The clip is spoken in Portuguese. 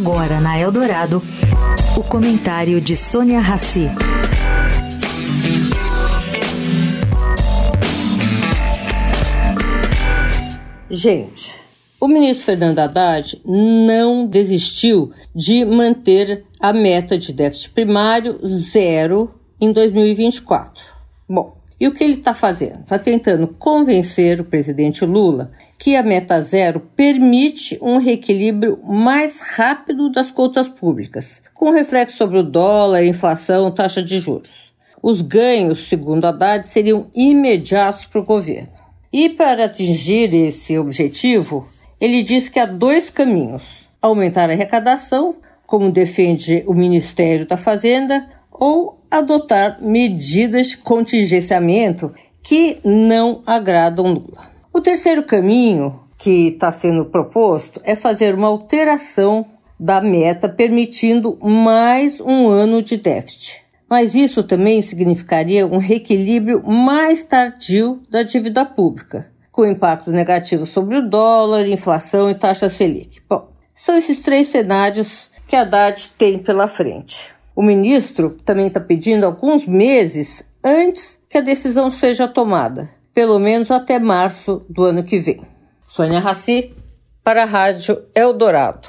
Agora na Eldorado, o comentário de Sônia Rassi. Gente, o ministro Fernando Haddad não desistiu de manter a meta de déficit primário zero em 2024. Bom, e o que ele está fazendo? Está tentando convencer o presidente Lula que a meta zero permite um reequilíbrio mais rápido das contas públicas, com reflexo sobre o dólar, inflação, taxa de juros. Os ganhos, segundo Haddad, seriam imediatos para o governo. E para atingir esse objetivo, ele diz que há dois caminhos: aumentar a arrecadação, como defende o Ministério da Fazenda, ou adotar medidas de contingenciamento que não agradam Lula. O terceiro caminho que está sendo proposto é fazer uma alteração da meta, permitindo mais um ano de déficit. Mas isso também significaria um reequilíbrio mais tardio da dívida pública, com impactos negativos sobre o dólar, inflação e taxa Selic. Bom, são esses três cenários que a Haddad tem pela frente. O ministro também está pedindo alguns meses antes que a decisão seja tomada, pelo menos até março do ano que vem. Sônia Raci, para a Rádio Eldorado.